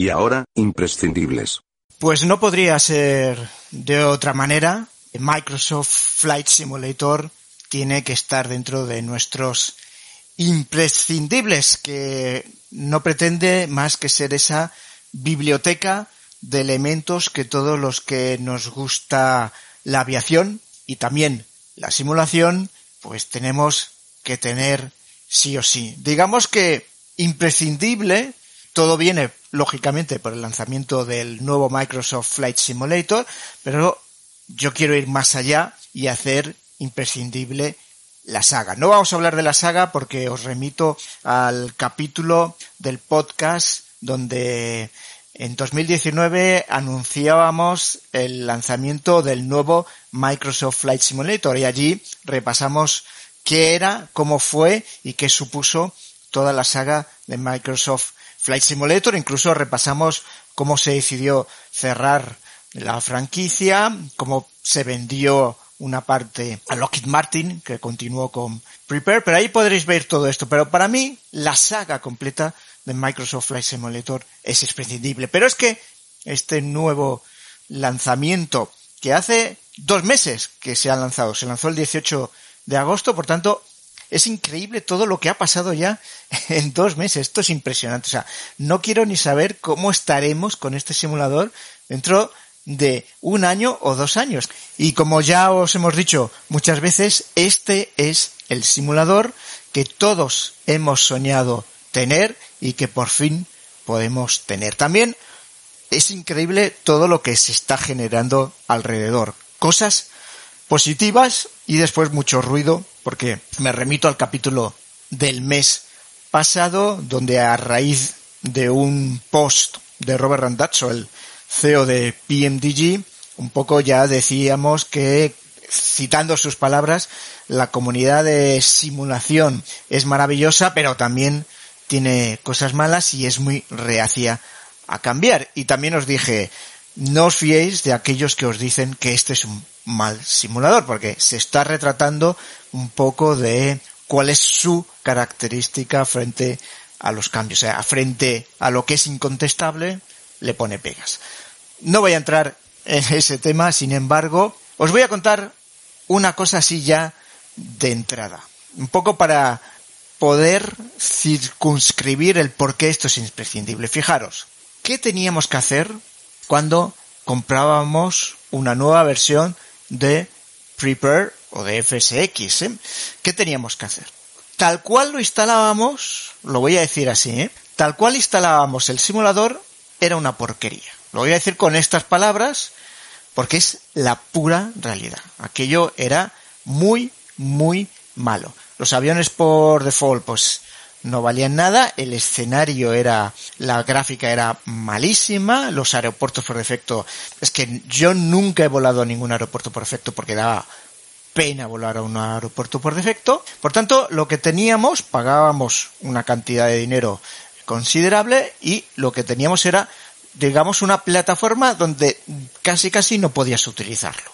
Y ahora, imprescindibles. Pues no podría ser de otra manera. Microsoft Flight Simulator tiene que estar dentro de nuestros imprescindibles, que no pretende más que ser esa biblioteca de elementos que todos los que nos gusta la aviación y también la simulación, pues tenemos que tener sí o sí. Digamos que imprescindible, todo viene lógicamente por el lanzamiento del nuevo Microsoft Flight Simulator, pero yo quiero ir más allá y hacer imprescindible la saga. No vamos a hablar de la saga porque os remito al capítulo del podcast donde en 2019 anunciábamos el lanzamiento del nuevo Microsoft Flight Simulator y allí repasamos qué era, cómo fue y qué supuso toda la saga de Microsoft Flight Simulator. Incluso repasamos cómo se decidió cerrar la franquicia, cómo se vendió una parte a Lockheed Martin, que continuó con Prepare, pero ahí podréis ver todo esto. Pero para mí, la saga completa de Microsoft Flight Simulator es imprescindible. Pero es que este nuevo lanzamiento, que hace dos meses que se ha lanzado, se lanzó el 18 de agosto, por tanto, es increíble todo lo que ha pasado ya en dos meses. Esto es impresionante. O sea, no quiero ni saber cómo estaremos con este simulador dentro de un año o dos años. Y como ya os hemos dicho muchas veces, este es el simulador que todos hemos soñado tener y que por fin podemos tener. También es increíble todo lo que se está generando alrededor. Cosas positivas y después mucho ruido, porque me remito al capítulo del mes pasado, donde a raíz de un post de Robert Randazzo, el CEO de PMDG, un poco ya decíamos que, citando sus palabras, la comunidad de simulación es maravillosa, pero también tiene cosas malas y es muy reacia a cambiar. Y también os dije, no os fiéis de aquellos que os dicen que este es un mal simulador, porque se está retratando un poco de cuál es su característica frente a los cambios, o sea, frente a lo que es incontestable, le pone pegas. No voy a entrar en ese tema, sin embargo, os voy a contar una cosa así ya de entrada. Un poco para poder circunscribir el por qué esto es imprescindible. Fijaros, ¿qué teníamos que hacer cuando comprábamos una nueva versión de Prepare o de FSX? Eh? ¿Qué teníamos que hacer? Tal cual lo instalábamos, lo voy a decir así, ¿eh? tal cual instalábamos el simulador, era una porquería. Lo voy a decir con estas palabras porque es la pura realidad. Aquello era muy, muy malo. Los aviones por default, pues no valían nada, el escenario era, la gráfica era malísima, los aeropuertos por defecto, es que yo nunca he volado a ningún aeropuerto por defecto porque daba pena volar a un aeropuerto por defecto. Por tanto, lo que teníamos, pagábamos una cantidad de dinero considerable y lo que teníamos era digamos, una plataforma donde casi casi no podías utilizarlo.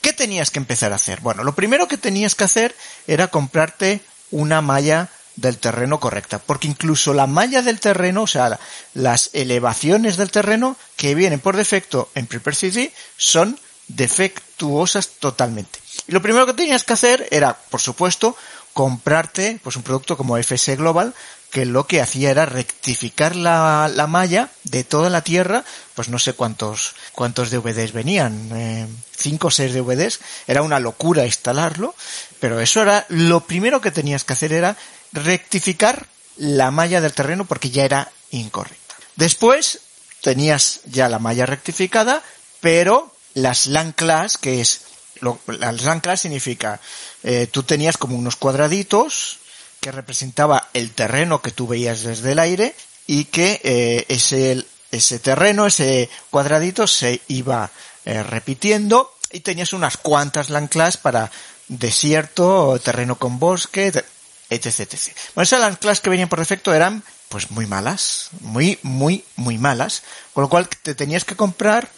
¿Qué tenías que empezar a hacer? Bueno, lo primero que tenías que hacer era comprarte una malla del terreno correcta, porque incluso la malla del terreno, o sea, las elevaciones del terreno que vienen por defecto en Prepare City son defectuosas totalmente. Y lo primero que tenías que hacer era, por supuesto, comprarte pues un producto como FS Global que lo que hacía era rectificar la, la malla de toda la Tierra, pues no sé cuántos, cuántos DVDs venían, eh, cinco o seis DVDs, era una locura instalarlo, pero eso era, lo primero que tenías que hacer era rectificar la malla del terreno porque ya era incorrecta. Después tenías ya la malla rectificada, pero las LAN class, que es, lo, las LAN class significa, eh, tú tenías como unos cuadraditos, que representaba el terreno que tú veías desde el aire y que eh, ese ese terreno, ese cuadradito se iba eh, repitiendo y tenías unas cuantas LAN para desierto, terreno con bosque, etc. Bueno, esas LAN que venían por defecto eran pues muy malas, muy, muy, muy malas, con lo cual te tenías que comprar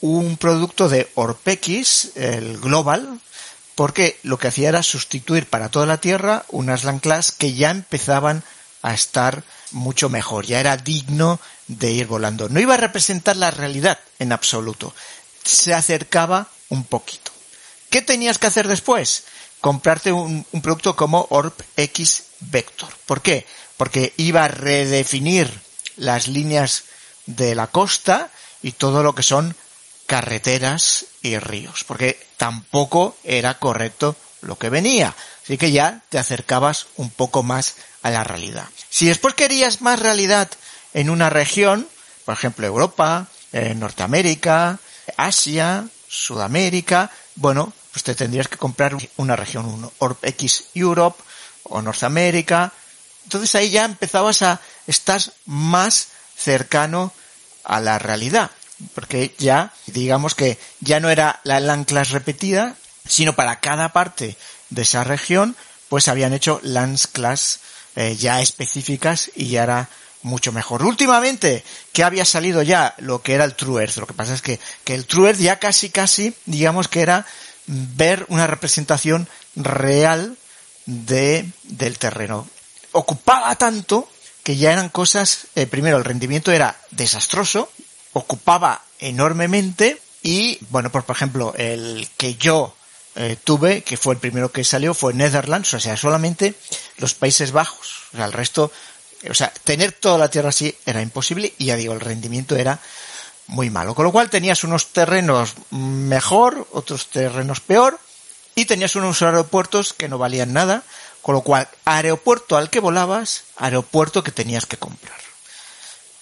un producto de Orpx, el Global, porque lo que hacía era sustituir para toda la Tierra unas LAN que ya empezaban a estar mucho mejor, ya era digno de ir volando. No iba a representar la realidad en absoluto, se acercaba un poquito. ¿Qué tenías que hacer después? Comprarte un, producto como Orb X Vector. ¿Por qué? Porque iba a redefinir las líneas de la costa y todo lo que son carreteras y ríos, porque tampoco era correcto lo que venía. Así que ya te acercabas un poco más a la realidad. Si después querías más realidad en una región, por ejemplo Europa, eh, Norteamérica, Asia, Sudamérica, bueno, pues te tendrías que comprar una región 1, X Europe o Norteamérica. Entonces ahí ya empezabas a estar más cercano a la realidad, porque ya, digamos que ya no era la LAN class repetida, sino para cada parte de esa región, pues habían hecho LANs class eh, ya específicas y ya era mucho mejor. Últimamente, que había salido ya lo que era el True Earth. Lo que pasa es que, que el True Earth ya casi, casi, digamos que era ver una representación real de, del terreno. Ocupaba tanto que ya eran cosas, eh, primero el rendimiento era desastroso, ocupaba enormemente y, bueno, pues por ejemplo, el que yo eh, tuve, que fue el primero que salió, fue Netherlands, o sea, solamente los Países Bajos. O sea, el resto o sea, tener toda la tierra así era imposible y ya digo, el rendimiento era muy malo. Con lo cual tenías unos terrenos mejor, otros terrenos peor y tenías unos aeropuertos que no valían nada. Con lo cual, aeropuerto al que volabas, aeropuerto que tenías que comprar.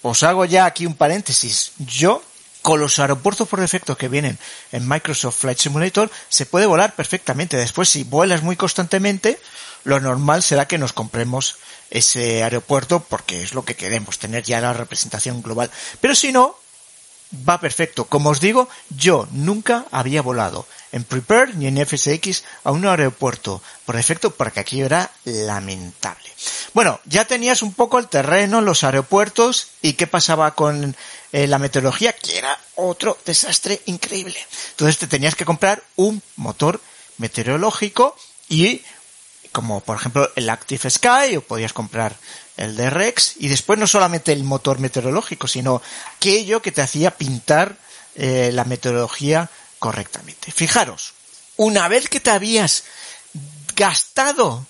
Os hago ya aquí un paréntesis. Yo, con los aeropuertos por defecto que vienen en Microsoft Flight Simulator, se puede volar perfectamente. Después, si vuelas muy constantemente, lo normal será que nos compremos ese aeropuerto porque es lo que queremos, tener ya la representación global. Pero si no, va perfecto. Como os digo, yo nunca había volado en Prepare ni en FSX a un aeropuerto por defecto porque aquí era lamentable. Bueno, ya tenías un poco el terreno, los aeropuertos y qué pasaba con eh, la meteorología, que era otro desastre increíble. Entonces te tenías que comprar un motor meteorológico y como por ejemplo el Active Sky o podías comprar el de Rex y después no solamente el motor meteorológico sino aquello que te hacía pintar eh, la meteorología correctamente. Fijaros, una vez que te habías gastado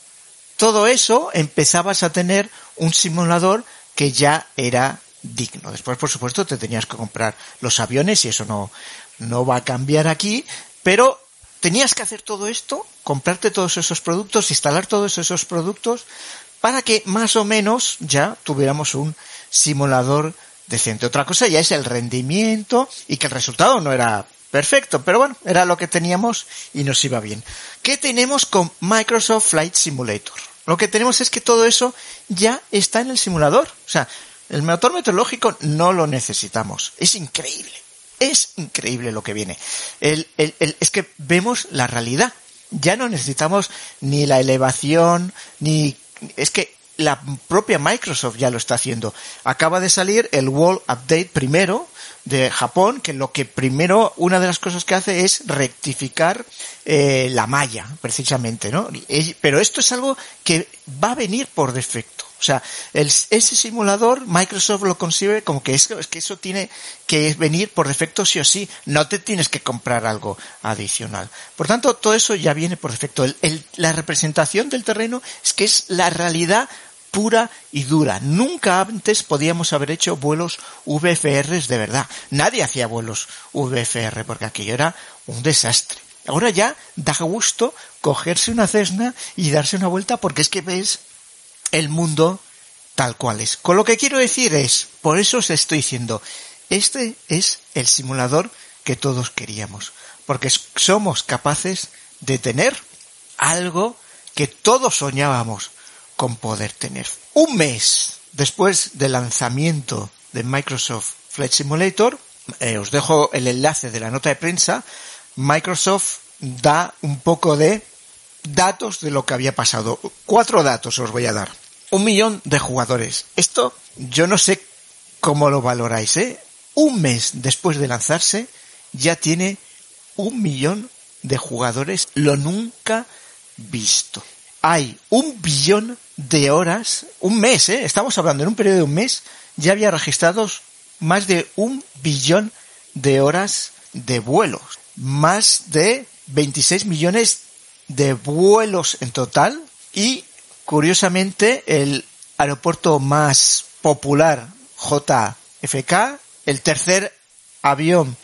todo eso, empezabas a tener un simulador que ya era digno. Después, por supuesto, te tenías que comprar los aviones y eso no, no va a cambiar aquí, pero tenías que hacer todo esto, comprarte todos esos productos, instalar todos esos productos, para que más o menos ya tuviéramos un simulador decente. Otra cosa ya es el rendimiento y que el resultado no era perfecto, pero bueno, era lo que teníamos y nos iba bien. ¿Qué tenemos con Microsoft Flight Simulator? Lo que tenemos es que todo eso ya está en el simulador. O sea, el motor meteorológico no lo necesitamos. Es increíble. Es increíble lo que viene. El, el, es que vemos la realidad. Ya no necesitamos ni la elevación, ni... Es que la propia Microsoft ya lo está haciendo. Acaba de salir el Wall Update primero de Japón, que lo que primero, una de las cosas que hace es rectificar eh, la malla, precisamente, ¿no? Pero esto es algo que va a venir por defecto. O sea, ese simulador Microsoft lo concibe como que es, que eso tiene que venir por defecto sí o sí. No te tienes que comprar algo adicional. Por tanto, todo eso ya viene por defecto. La representación del terreno es que es la realidad pura y dura. Nunca antes podíamos haber hecho vuelos VFR de verdad. Nadie hacía vuelos VFR porque aquello era un desastre. Ahora ya da gusto cogerse una Cessna y darse una vuelta porque es que ves el mundo tal cual es. Con lo que quiero decir es, por eso os estoy diciendo, este es el simulador que todos queríamos, porque somos capaces de tener algo que todos soñábamos con poder tener. Un mes después del lanzamiento de Microsoft Flight Simulator, eh, os dejo el enlace de la nota de prensa, Microsoft da un poco de datos de lo que había pasado. Cuatro datos os voy a dar. Un millón de jugadores. Esto yo no sé cómo lo valoráis, ¿eh? Un mes después de lanzarse ya tiene un millón de jugadores, lo nunca visto. Hay un billón de horas, un mes, ¿eh? estamos hablando en un periodo de un mes, ya había registrados más de un billón de horas de vuelos, más de 26 millones de vuelos en total y curiosamente el aeropuerto más popular JFK, el tercer avión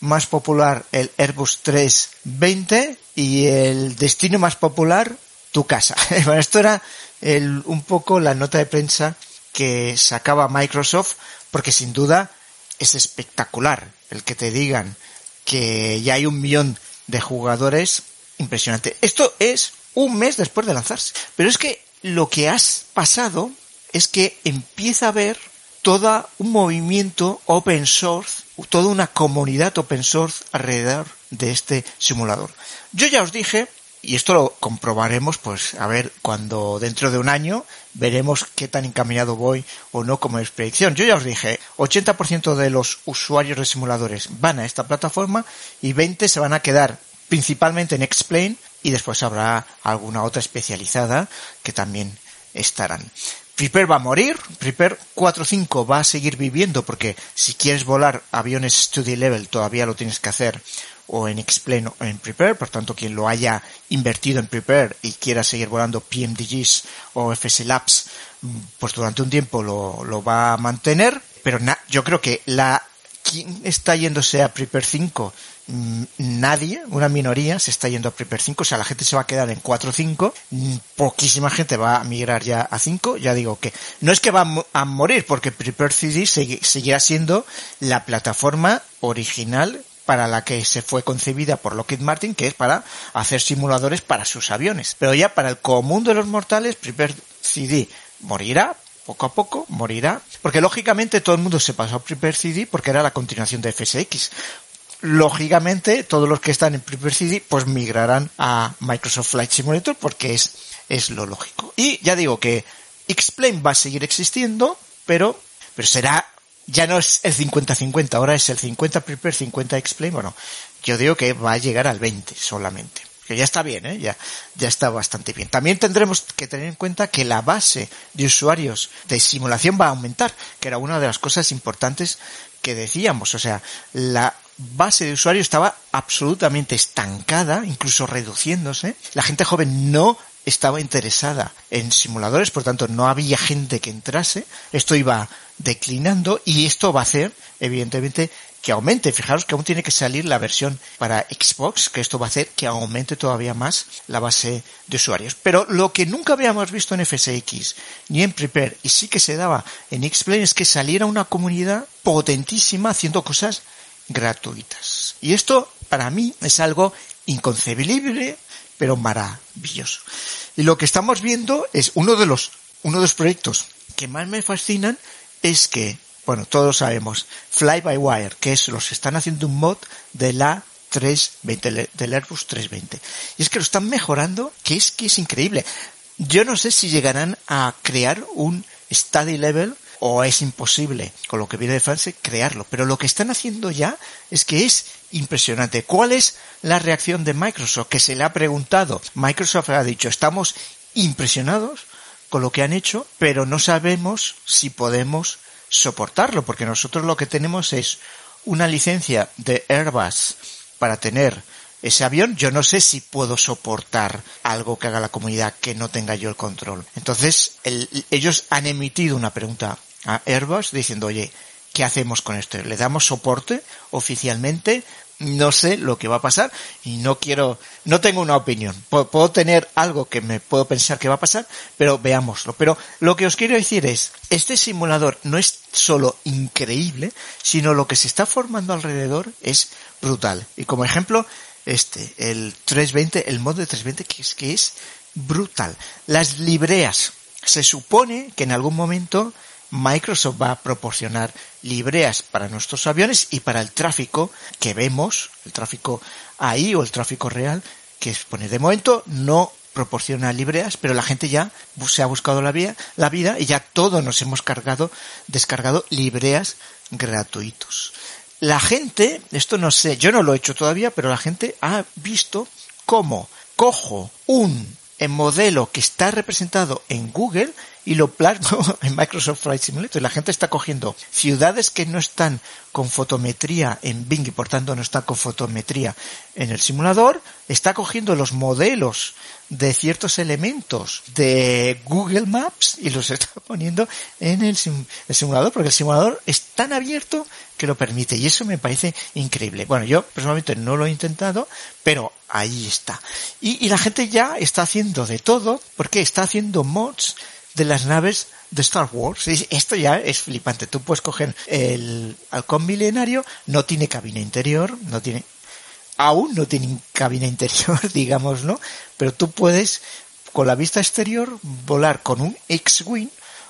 más popular el Airbus 320 y el destino más popular tu casa. Bueno, esto era el, un poco la nota de prensa que sacaba Microsoft porque sin duda es espectacular el que te digan que ya hay un millón de jugadores impresionante. Esto es un mes después de lanzarse. Pero es que lo que has pasado es que empieza a haber todo un movimiento open source, toda una comunidad open source alrededor de este simulador. Yo ya os dije, y esto lo comprobaremos, pues a ver, cuando dentro de un año veremos qué tan encaminado voy o no como es predicción. Yo ya os dije, 80% de los usuarios de simuladores van a esta plataforma y 20 se van a quedar principalmente en Explain y después habrá alguna otra especializada que también estarán. Prepare va a morir, Prepare 4.5 va a seguir viviendo porque si quieres volar aviones study level todavía lo tienes que hacer o en Explain o en Prepare, por tanto quien lo haya invertido en Prepare y quiera seguir volando PMDGs o FS Labs, pues durante un tiempo lo, lo va a mantener, pero yo creo que la quien está yéndose a Prepare 5 Mm, nadie, una minoría, se está yendo a Prepare 5, o sea, la gente se va a quedar en 4 o 5, mm, poquísima gente va a migrar ya a 5, ya digo que no es que va a morir, porque Prepare CD seguirá siendo la plataforma original para la que se fue concebida por Lockheed Martin, que es para hacer simuladores para sus aviones. Pero ya para el común de los mortales, Prepare CD morirá, poco a poco morirá, porque lógicamente todo el mundo se pasó a Prepare CD porque era la continuación de FSX lógicamente todos los que están en Prepare CD pues migrarán a Microsoft Flight Simulator porque es, es lo lógico. Y ya digo que X-Plane va a seguir existiendo, pero, pero será, ya no es el 50-50, ahora es el 50 Prepare, 50 X-Plane. Bueno, yo digo que va a llegar al 20 solamente. Que ya está bien, ¿eh? ya, ya está bastante bien. También tendremos que tener en cuenta que la base de usuarios de simulación va a aumentar, que era una de las cosas importantes que decíamos. O sea, la base de usuario estaba absolutamente estancada, incluso reduciéndose. La gente joven no estaba interesada en simuladores, por tanto no había gente que entrase. Esto iba declinando y esto va a hacer, evidentemente, que aumente. Fijaros que aún tiene que salir la versión para Xbox, que esto va a hacer que aumente todavía más la base de usuarios. Pero lo que nunca habíamos visto en FSX ni en Prepare y sí que se daba en X-Plane es que saliera una comunidad potentísima haciendo cosas gratuitas. Y esto para mí es algo inconcebible, pero maravilloso. Y lo que estamos viendo es uno de los, uno de los proyectos que más me fascinan es que, bueno, todos sabemos, Fly by Wire, que es los están haciendo un mod de la 320, del Airbus 320. Y es que lo están mejorando, que es que es increíble. Yo no sé si llegarán a crear un study level o es imposible con lo que viene de Francia crearlo. Pero lo que están haciendo ya es que es impresionante. ¿Cuál es la reacción de Microsoft? Que se le ha preguntado. Microsoft ha dicho, estamos impresionados con lo que han hecho, pero no sabemos si podemos soportarlo, porque nosotros lo que tenemos es una licencia de Airbus para tener ese avión, yo no sé si puedo soportar algo que haga la comunidad que no tenga yo el control. Entonces, ellos han emitido una pregunta a Airbus diciendo, oye, ¿qué hacemos con esto? ¿Le damos soporte oficialmente? No sé lo que va a pasar y no quiero, no tengo una opinión. Puedo, tener algo que me puedo pensar que va a pasar, pero veámoslo. Pero lo que os quiero decir es, este simulador no es solo increíble, sino lo que se está formando alrededor es brutal. Y como ejemplo, este, el 320, el modo de 320 que es, que es brutal. Las libreas. Se supone que en algún momento Microsoft va a proporcionar libreas para nuestros aviones y para el tráfico que vemos, el tráfico ahí o el tráfico real, que expone. De momento no proporciona libreas, pero la gente ya se ha buscado la, vía, la vida y ya todos nos hemos cargado, descargado libreas gratuitos. La gente, esto no sé, yo no lo he hecho todavía, pero la gente ha visto cómo cojo un modelo que está representado en Google y lo plasmo en Microsoft Flight Simulator. Y la gente está cogiendo ciudades que no están con fotometría en Bing y por tanto no están con fotometría en el simulador, está cogiendo los modelos de ciertos elementos de Google Maps y los está poniendo en el, simulador porque el simulador es tan abierto que lo permite y eso me parece increíble. Bueno, yo personalmente no lo he intentado, pero ahí está. Y la gente ya está haciendo de todo porque está haciendo mods de las naves de Star Wars. Esto ya es flipante. Tú puedes coger el halcón milenario, no tiene cabina interior, no tiene, aún no tiene cabina interior, digamos, ¿no? Pero tú puedes, con la vista exterior, volar con un X-Wing,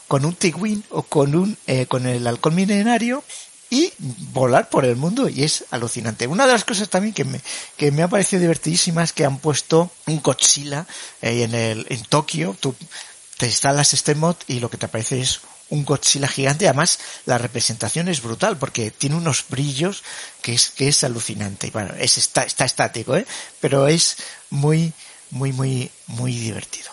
con un T-Wing o con un, eh, con el halcón milenario y volar por el mundo y es alucinante. Una de las cosas también que me, que me ha parecido divertidísima es que han puesto un Godzilla eh, en el, en Tokio. Te instalas este mod y lo que te aparece es un Godzilla gigante. Además, la representación es brutal porque tiene unos brillos que es, que es alucinante. Bueno, es, está, está estático, ¿eh? Pero es muy, muy, muy, muy divertido.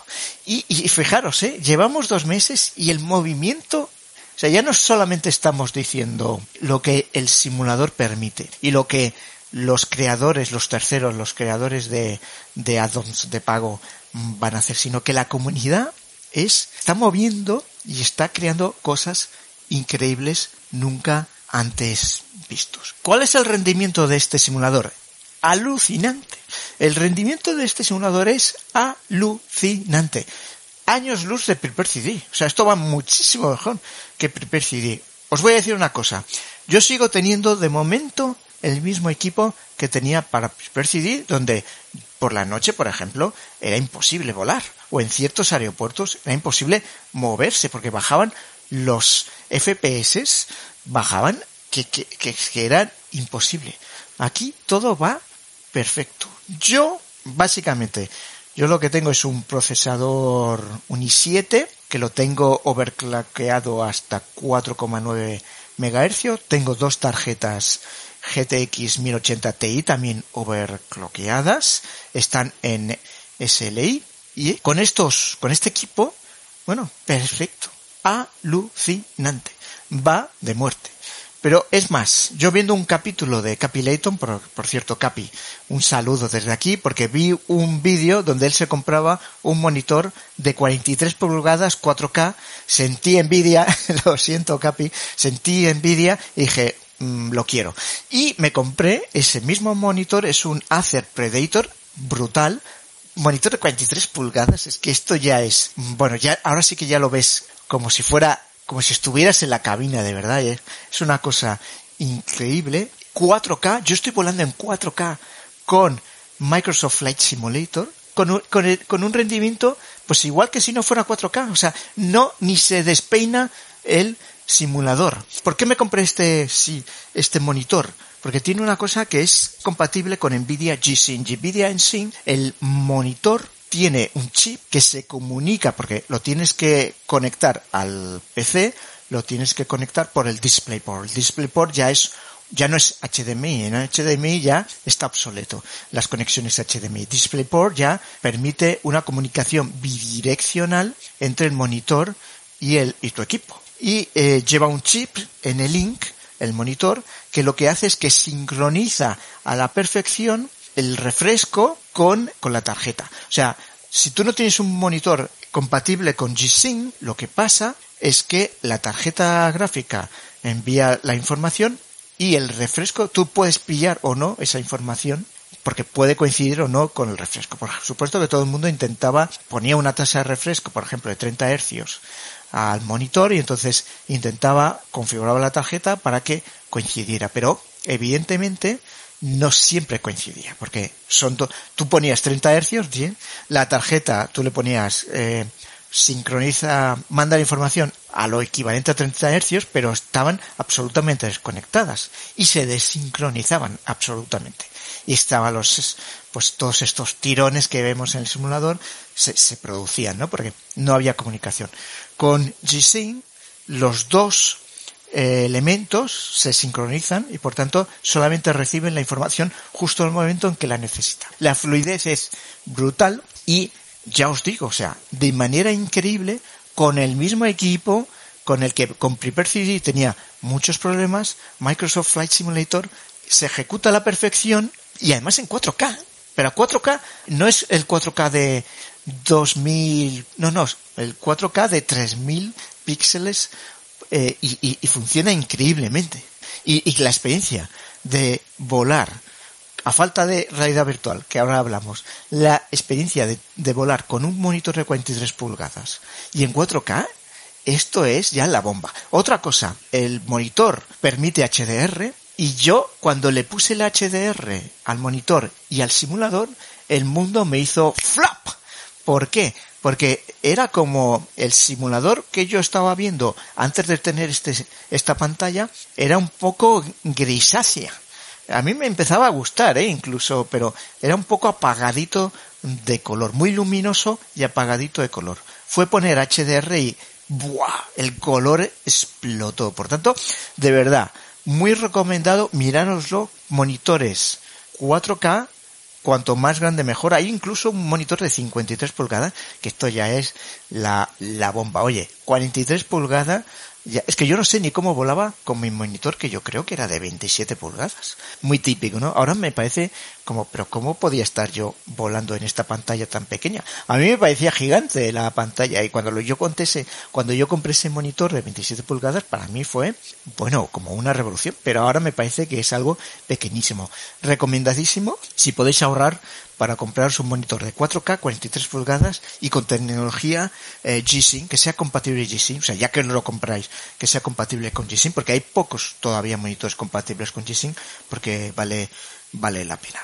Y, y fijaros, ¿eh? Llevamos dos meses y el movimiento o sea, ya no solamente estamos diciendo lo que el simulador permite y lo que los creadores, los terceros, los creadores de, de add-ons de pago van a hacer, sino que la comunidad es, está moviendo y está creando cosas increíbles nunca antes vistos. ¿Cuál es el rendimiento de este simulador? Alucinante. El rendimiento de este simulador es alucinante. Años luz de Prepare CD. O sea, esto va muchísimo mejor que Prepare CD. Os voy a decir una cosa. Yo sigo teniendo de momento el mismo equipo que tenía para Prepare CD, donde por la noche, por ejemplo, era imposible volar. O en ciertos aeropuertos era imposible moverse porque bajaban los FPS, bajaban que, que, que, eran imposible. Aquí todo va perfecto. Yo, básicamente, yo lo que tengo es un procesador un i7 que lo tengo overclockeado hasta 4,9 MHz. Tengo dos tarjetas GTX 1080 Ti también overclockeadas, están en SLI y con estos, con este equipo, bueno, perfecto, alucinante, va de muerte. Pero es más, yo viendo un capítulo de Capi Layton, por, por, cierto, Capi, un saludo desde aquí, porque vi un vídeo donde él se compraba un monitor de 43 pulgadas 4K, sentí envidia, lo siento Capi, sentí envidia y dije, Mm, lo quiero. Y me compré ese mismo monitor, es un Acer Predator brutal, monitor de 43 pulgadas, es que esto ya es, bueno, ya, ahora sí que ya lo ves como si fuera, como si estuvieras en la cabina de verdad, ¿eh? es una cosa increíble. 4K, yo estoy volando en 4K con Microsoft Flight Simulator, con un, con, con un rendimiento, pues igual que si no fuera 4K, o sea, no, ni se despeina el simulador. ¿Por qué me compré este, sí, este monitor? Porque tiene una cosa que es compatible con Nvidia G-Sync. Nvidia Sync, el monitor tiene un chip que se comunica, porque lo tienes que conectar al PC, lo tienes que conectar por el DisplayPort. El DisplayPort ya es ya no es HDMI, en HDMI ya está obsoleto las conexiones HDMI. DisplayPort ya permite una comunicación bidireccional entre el monitor y el y tu equipo y eh, lleva un chip en el link, el monitor, que lo que hace es que sincroniza a la perfección el refresco con, con la tarjeta. O sea, si tú no tienes un monitor compatible con G-Sync, lo que pasa es que la tarjeta gráfica envía la información y el refresco, tú puedes pillar o no esa información porque puede coincidir o no con el refresco. Por supuesto que todo el mundo intentaba, ponía una tasa de refresco, por ejemplo, de 30 hercios al monitor y entonces intentaba configurar la tarjeta para que coincidiera, pero evidentemente no siempre coincidía, porque son tú ponías 30 hercios, la tarjeta tú le ponías eh, sincroniza, manda la información a lo equivalente a 30 hercios, pero estaban absolutamente desconectadas y se desincronizaban absolutamente. Y estaban los, pues todos estos tirones que vemos en el simulador se, se producían, ¿no? Porque no había comunicación. Con G-Sync, los dos eh, elementos se sincronizan y por tanto solamente reciben la información justo en el momento en que la necesitan. La fluidez es brutal y ya os digo, o sea, de manera increíble, con el mismo equipo con el que con Prepare CD tenía muchos problemas, Microsoft Flight Simulator se ejecuta a la perfección y además en 4K. Pero 4K no es el 4K de 2000, no, no, el 4K de 3000 píxeles eh, y, y, funciona increíblemente. Y, la experiencia de volar, a falta de realidad virtual, que ahora hablamos, la experiencia de, volar con un monitor de 43 pulgadas y en 4K, esto es ya la bomba. Otra cosa, el monitor permite HDR y yo cuando le puse el HDR al monitor y al simulador, el mundo me hizo flop. ¿Por qué? porque era como el simulador que yo estaba viendo antes de tener este, esta pantalla, era un poco grisácea. A mí me empezaba a gustar, ¿eh? incluso, pero era un poco apagadito de color, muy luminoso y apagadito de color. Fue poner HDR y ¡buah! El color explotó. Por tanto, de verdad, muy recomendado, mirároslo, monitores 4K cuanto más grande mejor. Hay incluso un monitor de 53 pulgadas, que esto ya es la, la bomba. Oye, 43 pulgadas es que yo no sé ni cómo volaba con mi monitor, que yo creo que era de 27 pulgadas. Muy típico, ¿no? Ahora me parece como, pero ¿cómo podía estar yo volando en esta pantalla tan pequeña? A mí me parecía gigante la pantalla y cuando yo conté ese, cuando yo compré ese monitor de 27 pulgadas, para mí fue, bueno, como una revolución, pero ahora me parece que es algo pequeñísimo. Recomendadísimo si podéis ahorrar para comprar un monitor de 4K, 43 pulgadas y con tecnología eh, G-Sync, que sea compatible G-Sync, o sea, ya que no lo compráis, que sea compatible con G-Sync, porque hay pocos todavía monitores compatibles con G-Sync, porque vale, vale la pena.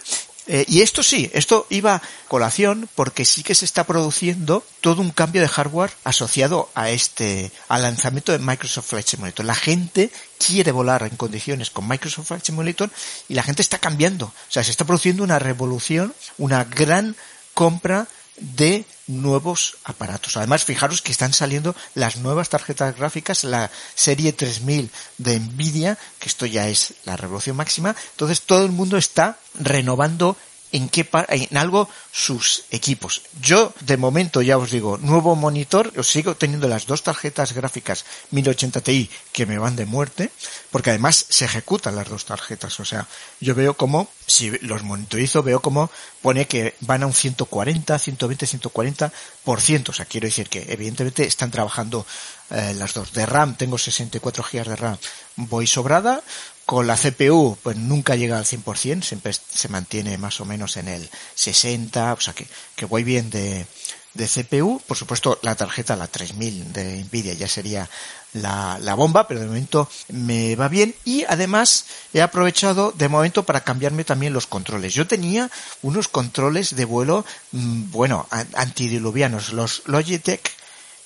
Eh, y esto sí, esto iba a colación porque sí que se está produciendo todo un cambio de hardware asociado a este, al lanzamiento de Microsoft Flight Simulator. La gente quiere volar en condiciones con Microsoft Flight Simulator y la gente está cambiando. O sea, se está produciendo una revolución, una gran compra de nuevos aparatos. Además, fijaros que están saliendo las nuevas tarjetas gráficas, la serie 3000 de Nvidia, que esto ya es la revolución máxima. Entonces, todo el mundo está renovando en qué en algo sus equipos. Yo de momento ya os digo, nuevo monitor, os sigo teniendo las dos tarjetas gráficas 1080 Ti que me van de muerte, porque además se ejecutan las dos tarjetas, o sea, yo veo como si los monitorizo veo como pone que van a un 140, 120, 140 por ciento, o sea, quiero decir que evidentemente están trabajando eh, las dos. De RAM tengo 64 GB de RAM, voy sobrada, con la CPU, pues nunca llega al 100%, siempre se mantiene más o menos en el 60, o sea que, que voy bien de, de CPU. Por supuesto, la tarjeta, la 3000 de Nvidia ya sería la, la, bomba, pero de momento me va bien. Y además he aprovechado de momento para cambiarme también los controles. Yo tenía unos controles de vuelo, mm, bueno, antidiluvianos, los Logitech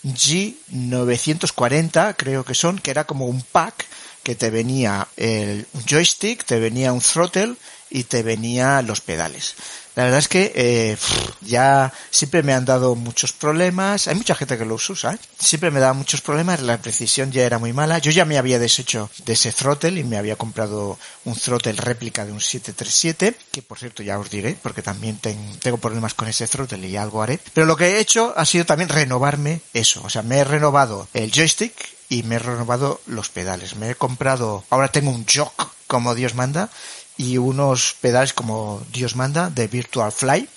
G940 creo que son, que era como un pack que te venía el joystick, te venía un throttle y te venía los pedales. La verdad es que eh, ya siempre me han dado muchos problemas. Hay mucha gente que los usa. ¿eh? Siempre me da muchos problemas. La precisión ya era muy mala. Yo ya me había deshecho de ese throttle y me había comprado un throttle réplica de un 737, que por cierto ya os diré, porque también tengo problemas con ese throttle y algo haré. Pero lo que he hecho ha sido también renovarme eso. O sea, me he renovado el joystick y me he renovado los pedales. Me he comprado, ahora tengo un jock como Dios manda y unos pedales como Dios manda de Virtual Fly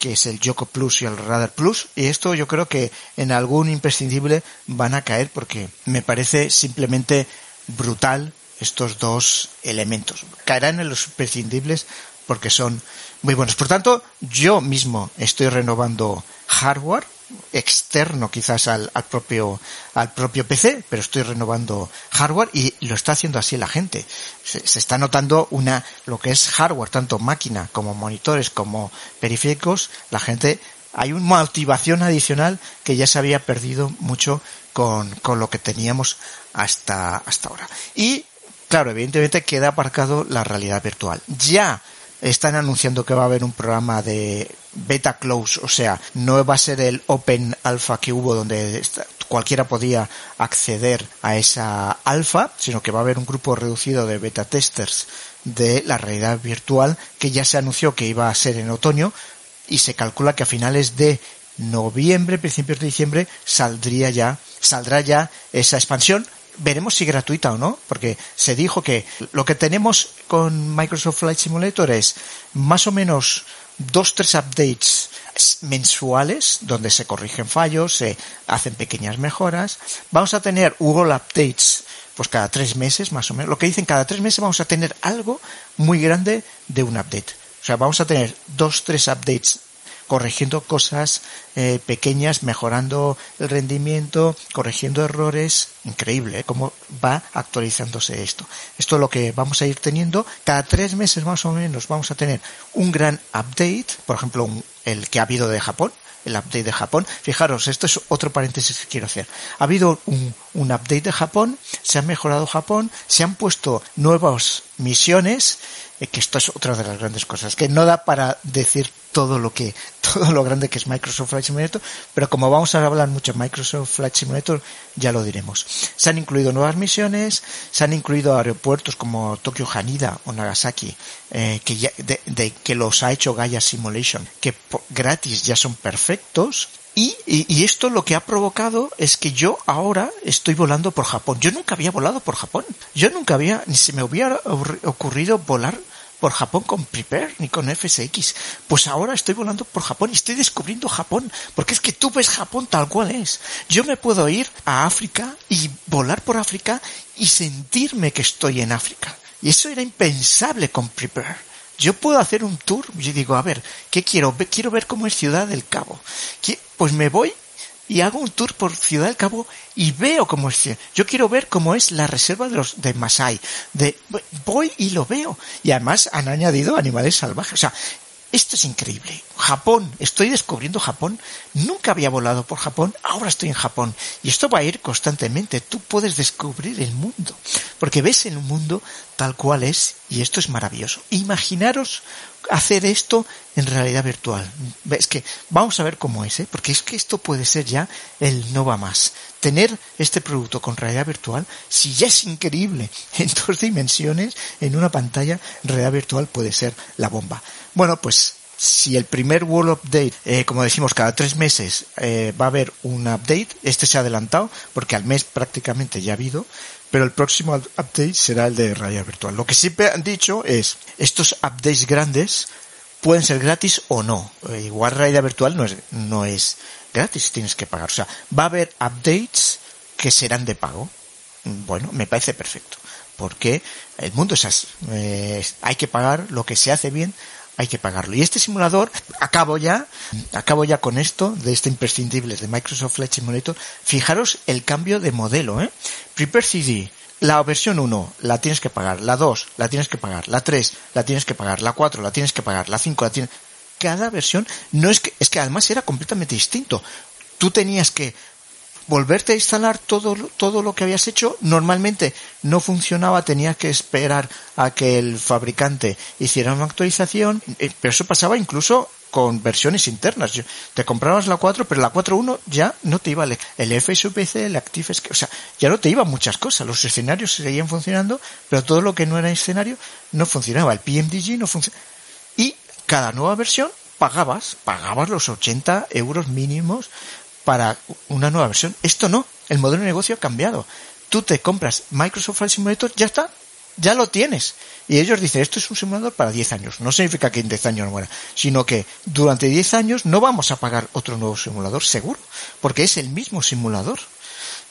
que es el Joko Plus y el Radar Plus y esto yo creo que en algún imprescindible van a caer porque me parece simplemente brutal estos dos elementos. Caerán en los imprescindibles porque son muy buenos. Por tanto, yo mismo estoy renovando hardware externo quizás al, al, propio al propio PC, pero estoy renovando hardware y lo está haciendo así la gente. Se, se, está notando una lo que es hardware, tanto máquina como monitores como periféricos, la gente hay una motivación adicional que ya se había perdido mucho con, con lo que teníamos hasta, hasta ahora. Y, claro, evidentemente queda aparcado la realidad virtual. Ya están anunciando que va a haber un programa de beta close, o sea, no va a ser el open alpha que hubo donde cualquiera podía acceder a esa alfa, sino que va a haber un grupo reducido de beta testers de la realidad virtual que ya se anunció que iba a ser en otoño y se calcula que a finales de noviembre, principios de diciembre, saldría ya, saldrá ya esa expansión veremos si gratuita o no, porque se dijo que lo que tenemos con Microsoft Flight Simulator es más o menos dos, tres updates mensuales donde se corrigen fallos, se hacen pequeñas mejoras. Vamos a tener Google Updates pues cada tres meses más o menos. Lo que dicen cada tres meses vamos a tener algo muy grande de un update. O sea, vamos a tener dos, tres updates corrigiendo cosas eh, pequeñas, mejorando el rendimiento, corrigiendo errores. Increíble ¿eh? cómo va actualizándose esto. Esto es lo que vamos a ir teniendo. Cada tres meses más o menos vamos a tener un gran update, por ejemplo, el que ha habido de Japón, el update de Japón. Fijaros, esto es otro paréntesis que quiero hacer. Ha habido un, un, update de Japón, se ha mejorado Japón, se han puesto nuevas misiones, eh, que esto es otra de las grandes cosas, que no da para decir todo lo que, todo lo grande que es Microsoft Flight Simulator, pero como vamos a hablar mucho de Microsoft Flight Simulator, ya lo diremos. Se han incluido nuevas misiones, se han incluido aeropuertos como Tokyo Haneda o Nagasaki, eh, que ya, de, que los ha hecho Gaia Simulation, que gratis ya son perfectos, y, y, y, esto lo que ha provocado es que yo ahora estoy volando por Japón. Yo nunca había volado por Japón. Yo nunca había, ni se me hubiera ocurrido volar por Japón con Prepare ni con FSX. Pues ahora estoy volando por Japón y estoy descubriendo Japón, porque es que tú ves Japón tal cual es. Yo me puedo ir a África y volar por África y sentirme que estoy en África. Y eso era impensable con Prepare. Yo puedo hacer un tour, yo digo, a ver, ¿qué quiero? Quiero ver cómo es Ciudad del Cabo. Pues me voy y hago un tour por Ciudad del Cabo y veo cómo es. Yo quiero ver cómo es la reserva de los de Masai. De, voy y lo veo. Y además han añadido animales salvajes. O sea, esto es increíble. Japón, estoy descubriendo Japón. Nunca había volado por Japón, ahora estoy en Japón. Y esto va a ir constantemente. Tú puedes descubrir el mundo. Porque ves el mundo tal cual es y esto es maravilloso. Imaginaros hacer esto en realidad virtual. Es que vamos a ver cómo es, ¿eh? porque es que esto puede ser ya el no va más. Tener este producto con realidad virtual, si ya es increíble en dos dimensiones, en una pantalla, realidad virtual puede ser la bomba. Bueno, pues si el primer World Update, eh, como decimos, cada tres meses eh, va a haber un update, este se ha adelantado porque al mes prácticamente ya ha habido, pero el próximo update será el de realidad virtual. Lo que siempre han dicho es, estos updates grandes pueden ser gratis o no. Eh, igual realidad virtual no es, no es gratis, tienes que pagar. O sea, va a haber updates que serán de pago. Bueno, me parece perfecto. Porque el mundo es así. Eh, hay que pagar lo que se hace bien hay que pagarlo. Y este simulador, acabo ya, acabo ya con esto, de este imprescindible de Microsoft Flight Simulator. Fijaros el cambio de modelo, ¿eh? Prepare CD. La versión 1 la tienes que pagar, la 2 la tienes que pagar, la 3 la tienes que pagar, la 4 la tienes que pagar, la 5 la tienes... Cada versión no es que, es que además era completamente distinto. Tú tenías que volverte a instalar todo, todo lo que habías hecho, normalmente no funcionaba, tenías que esperar a que el fabricante hiciera una actualización, eh, pero eso pasaba incluso con versiones internas. Te comprabas la 4, pero la 4.1 ya no te iba el, el FSPC, el Active, o sea, ya no te iban muchas cosas. Los escenarios seguían funcionando, pero todo lo que no era escenario no funcionaba. El PMDG no funcionaba. Y cada nueva versión pagabas, pagabas los 80 euros mínimos para una nueva versión. Esto no, el modelo de negocio ha cambiado. Tú te compras Microsoft Flight Simulator, ya está, ya lo tienes. Y ellos dicen, esto es un simulador para 10 años. No significa que en 10 años muera, sino que durante 10 años no vamos a pagar otro nuevo simulador, seguro, porque es el mismo simulador.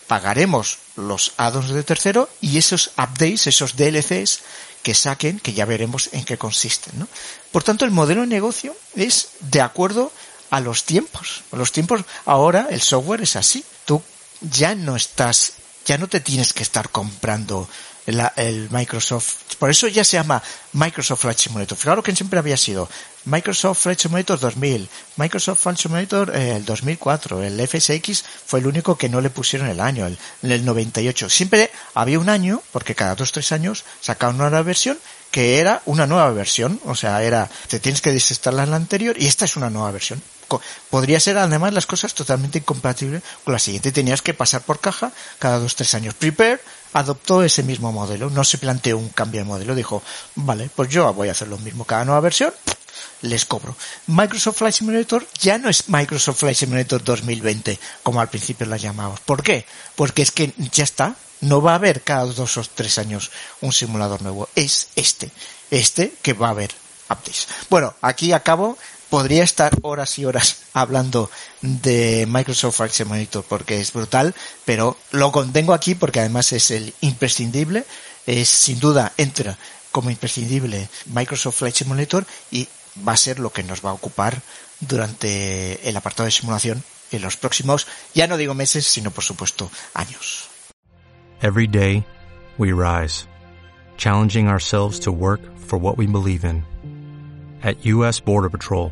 Pagaremos los addons de tercero y esos updates, esos DLCs que saquen, que ya veremos en qué consisten. ¿no? Por tanto, el modelo de negocio es de acuerdo a los tiempos. Los tiempos ahora el software es así. Tú ya no estás, ya no te tienes que estar comprando el Microsoft, por eso ya se llama Microsoft Flight Simulator. Fijaros que siempre había sido Microsoft Flight Simulator 2000, Microsoft Flight Simulator eh, el 2004, el FSX fue el único que no le pusieron el año, el, el 98. Siempre había un año, porque cada dos tres años sacaban una nueva versión que era una nueva versión, o sea, era, te tienes que desinstalar la anterior y esta es una nueva versión. Podría ser además las cosas totalmente incompatibles con la siguiente. Tenías que pasar por caja cada dos, tres años. Prepare adoptó ese mismo modelo, no se planteó un cambio de modelo, dijo, vale, pues yo voy a hacer lo mismo cada nueva versión, les cobro. Microsoft Flight Simulator ya no es Microsoft Flight Simulator 2020, como al principio la llamamos. ¿Por qué? Porque es que ya está, no va a haber cada dos o tres años un simulador nuevo. Es este. Este que va a haber updates. Bueno, aquí acabo. Podría estar horas y horas hablando de Microsoft Flight Simulator porque es brutal, pero lo contengo aquí porque además es el imprescindible. Es sin duda entra como imprescindible Microsoft Flight Simulator y va a ser lo que nos va a ocupar durante el apartado de simulación en los próximos, ya no digo meses, sino por supuesto años. Every day, we rise, challenging ourselves to work for what we believe in. At U.S. Border Patrol,